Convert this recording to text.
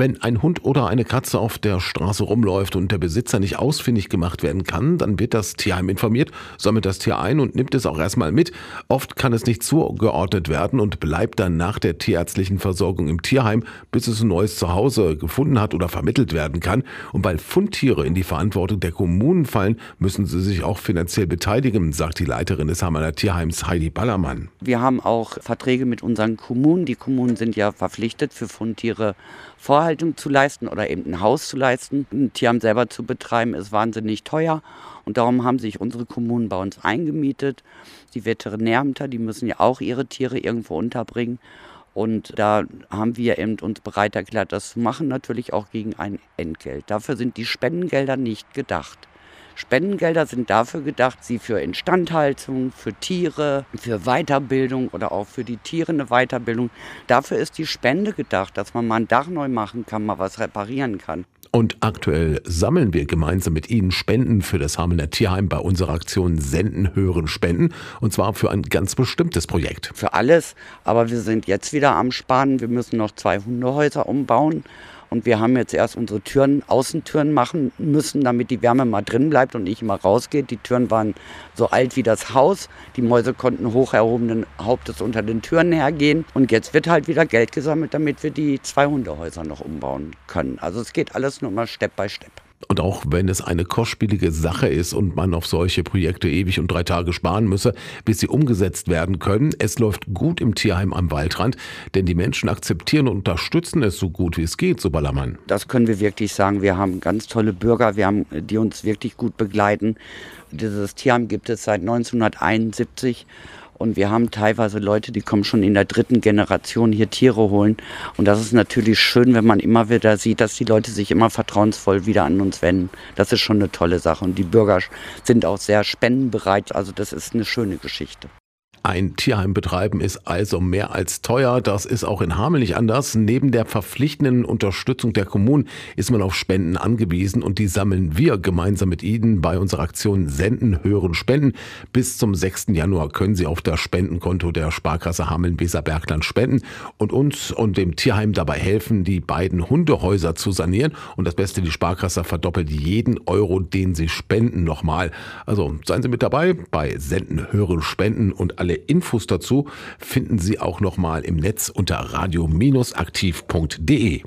Wenn ein Hund oder eine Katze auf der Straße rumläuft und der Besitzer nicht ausfindig gemacht werden kann, dann wird das Tierheim informiert, sammelt das Tier ein und nimmt es auch erstmal mit. Oft kann es nicht zugeordnet werden und bleibt dann nach der tierärztlichen Versorgung im Tierheim, bis es ein neues Zuhause gefunden hat oder vermittelt werden kann. Und weil Fundtiere in die Verantwortung der Kommunen fallen, müssen sie sich auch finanziell beteiligen, sagt die Leiterin des Hammerner Tierheims Heidi Ballermann. Wir haben auch Verträge mit unseren Kommunen. Die Kommunen sind ja verpflichtet, für Fundtiere Vorhaltung zu leisten oder eben ein Haus zu leisten. Ein Tierheim selber zu betreiben ist wahnsinnig teuer und darum haben sich unsere Kommunen bei uns eingemietet. Die Veterinärämter, die müssen ja auch ihre Tiere irgendwo unterbringen. Und da haben wir eben uns bereit erklärt, das zu machen, natürlich auch gegen ein Entgelt. Dafür sind die Spendengelder nicht gedacht. Spendengelder sind dafür gedacht, sie für Instandhaltung, für Tiere, für Weiterbildung oder auch für die Tiere eine Weiterbildung. Dafür ist die Spende gedacht, dass man mal ein Dach neu machen kann, mal was reparieren kann. Und aktuell sammeln wir gemeinsam mit Ihnen Spenden für das Hamelner Tierheim bei unserer Aktion Senden, Hören, Spenden. Und zwar für ein ganz bestimmtes Projekt. Für alles. Aber wir sind jetzt wieder am Sparen. Wir müssen noch zwei Hundehäuser umbauen. Und wir haben jetzt erst unsere Türen, Außentüren machen müssen, damit die Wärme mal drin bleibt und nicht immer rausgeht. Die Türen waren so alt wie das Haus. Die Mäuse konnten hoch erhobenen Hauptes unter den Türen hergehen. Und jetzt wird halt wieder Geld gesammelt, damit wir die zwei Hundehäuser noch umbauen können. Also es geht alles nur mal Step by Step. Und auch wenn es eine kostspielige Sache ist und man auf solche Projekte ewig und drei Tage sparen müsse, bis sie umgesetzt werden können, es läuft gut im Tierheim am Waldrand, denn die Menschen akzeptieren und unterstützen es so gut wie es geht, so Ballermann. Das können wir wirklich sagen. Wir haben ganz tolle Bürger, wir haben, die uns wirklich gut begleiten. Dieses Tierheim gibt es seit 1971 und wir haben teilweise Leute, die kommen schon in der dritten Generation hier Tiere holen. Und das ist natürlich schön, wenn man immer wieder sieht, dass die Leute sich immer vertrauensvoll wieder an uns wenden. Das ist schon eine tolle Sache. Und die Bürger sind auch sehr spendenbereit. Also das ist eine schöne Geschichte. Ein Tierheim betreiben ist also mehr als teuer. Das ist auch in Hameln nicht anders. Neben der verpflichtenden Unterstützung der Kommunen ist man auf Spenden angewiesen und die sammeln wir gemeinsam mit Ihnen bei unserer Aktion Senden, Hören, Spenden. Bis zum 6. Januar können Sie auf das Spendenkonto der Sparkasse Hameln-Weserbergland spenden und uns und dem Tierheim dabei helfen, die beiden Hundehäuser zu sanieren. Und das Beste, die Sparkasse verdoppelt jeden Euro, den Sie spenden, nochmal. Also seien Sie mit dabei bei Senden, Hören, Spenden und alle Infos dazu finden Sie auch nochmal im Netz unter radio-aktiv.de.